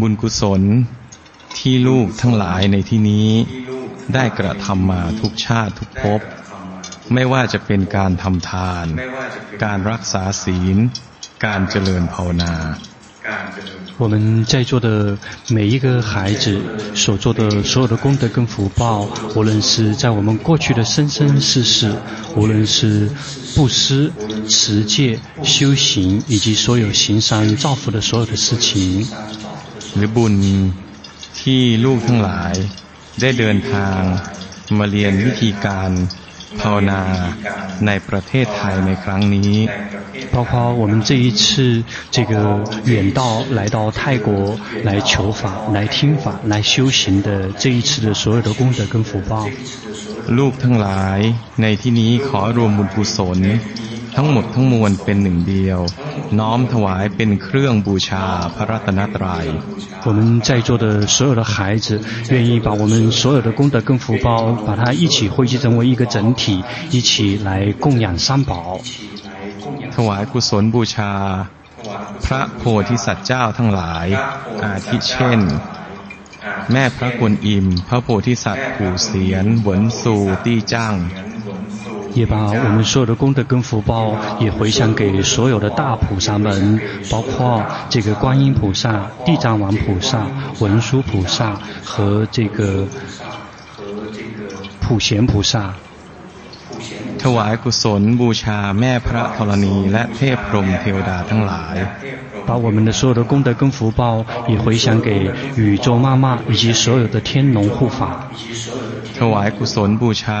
บุญกุศลที่ลูกทั้งหลายในที่นี้ ได้กระทำมาทุกชาติทุกภพไม่ว่าจะเป็นการทำทาน การรักษาศีล การเจริญภาวนา我们在座的每一个孩子所做的所有的功德跟福报，无论是在我们过去的生生世世，无论是布施、持戒、修行，以及所有行善造福的所有的事情， หรือบุญที่ลูกทั้งหลายได้เดินทางมาเรียนวิธีการภาวนาในประเทศไทยในครั้งนี้包括我们这一次这个远道来到泰国来求法、来听法、来修行的这一次的所有的功德跟福报。ลูกทั้งหลายในที่นี้ขอรวมบุญกุศล ทั้งหมดทั้งมวลเป็นหนึ่งเดียว น้อมถวายเป็นเครื่องบูชาพระรัตนตรัย我们在座的所有的孩子，愿意把我们所有的功德跟福报，把它一起汇集成为一个整体，一起来供养三宝。ถวายกุศลบูชา พระโพธิสัตว์เจ้าทั้งหลาย อาทิเช่น แม่พระกุณอิม พระโพธิสัตว์ผู่เสียนหวนสูตี้จ้าง 也把我们所有的功德跟福报也回向给所有的大菩萨们，包括这个观音菩萨、地藏王菩萨、文殊菩萨和这个普贤菩萨。ถวายกุศลบูชาแม่พระธรณีและเทพพรหมเทวดาทั้งหลาย把我们的所有的功德跟福报也回向给宇宙妈妈以及所有的天龙护法。ถวายกุศลบูชา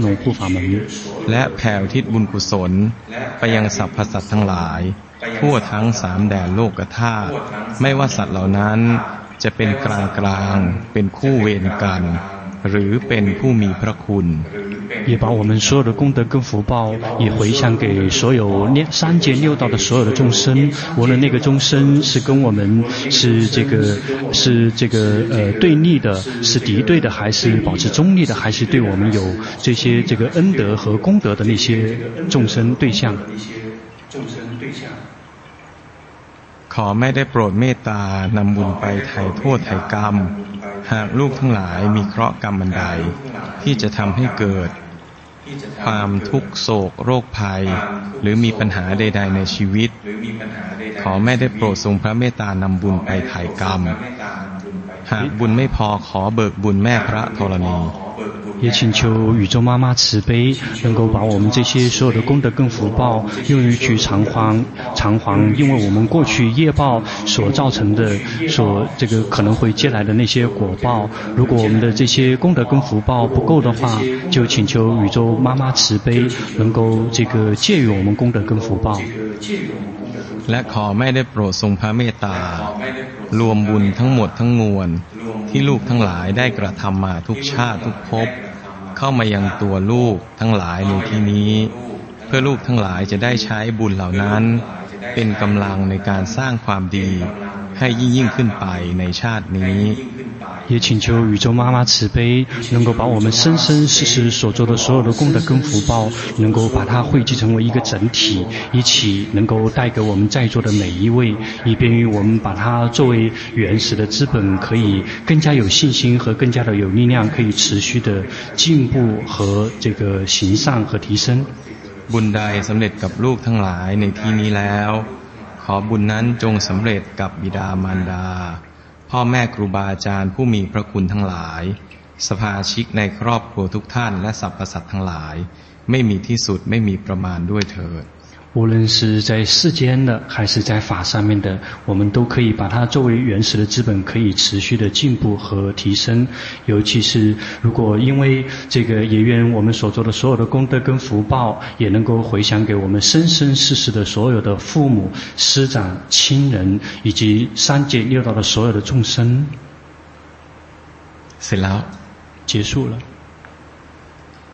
และแผ่ทิศบุญกุศล ไปยังสรรพสัตว์ทั้งหลาย ทั่วทั้งสามแดนโลกธาตุไม่ว่าสัตว์เหล่านั้นจะเป็นกลางกลางเป็นคู่เวรกัน หรือเป็นผู้มีพระคุณ也把我们所有的功德跟福报也回向给所有三界六道的所有的众生，无论那个众生是跟我们是这个是这个呃对立的，是敌对的，还是保持中立的，还是对我们有这些这个恩德和功德的那些众生对象。ขอไม่ได้โปรดเมตตานำบุญไปไถ่โทษไถ่กรรม หากลูกทั้งหลายมีเคราะห์กรรมบันไดที่จะทำให้เกิด ความทุกโศกโรคภัย หรือมีปัญหาใด ๆ ในชีวิต ขอแม่ได้โปรดทรงพระเมตตานำบุญไปไถ่กรรม หากบุญไม่พอขอเบิกบุญแม่พระธรณี 也请求宇宙妈妈慈悲，能够把我们这些所有的功德跟福报用于去偿还偿还，因为我们过去业报所造成的，所这个可能会接来的那些果报。如果我们的这些功德跟福报不够的话，就请求宇宙妈妈慈悲，能够这个借予我们功德跟福报。และขอไม่ได้โปรดทรงพระเมตตา รวมบุญทั้งหมดทั้งมวลที่ลูกทั้งหลายได้กระทำมาทุกชาติทุกภพ เข้ามายังตัวลูกทั้งหลายในที่นี้ เพื่อลูกทั้งหลายจะได้ใช้บุญเหล่านั้น เป็นกำลังในการสร้างความดี ให้ยิ่งยิ่งขึ้นไปในชาตินี้也请求宇宙妈妈慈悲，能够把我们生生世世所做的所有的功德跟福报，能够把它汇集成为一个整体，一起能够带给我们在座的每一位，以便于我们把它作为原始的资本，可以更加有信心和更加的有力量，可以持续的进步和这个行善和提升。บุญใดสำเร็จกับลูกทั้งหลายในที่นี้แล้ว ข อบุญนั้นจงสำเร็จกับบิดามารดา พ่อแม่ครูบาอาจารย์ผู้มีพระคุณทั้งหลาย สภาชิกในครอบครัวทุกท่านและสรรพสัตว์ทั้งหลาย ไม่มีที่สุดไม่มีประมาณด้วยเถิด 无论是在世间的，还是在法上面的，我们都可以把它作为原始的资本，可以持续的进步和提升。尤其是如果因为这个，也愿我们所做的所有的功德跟福报，也能够回想给我们生生世世的所有的父母、师长、亲人，以及三界六道的所有的众生。是了，结束了。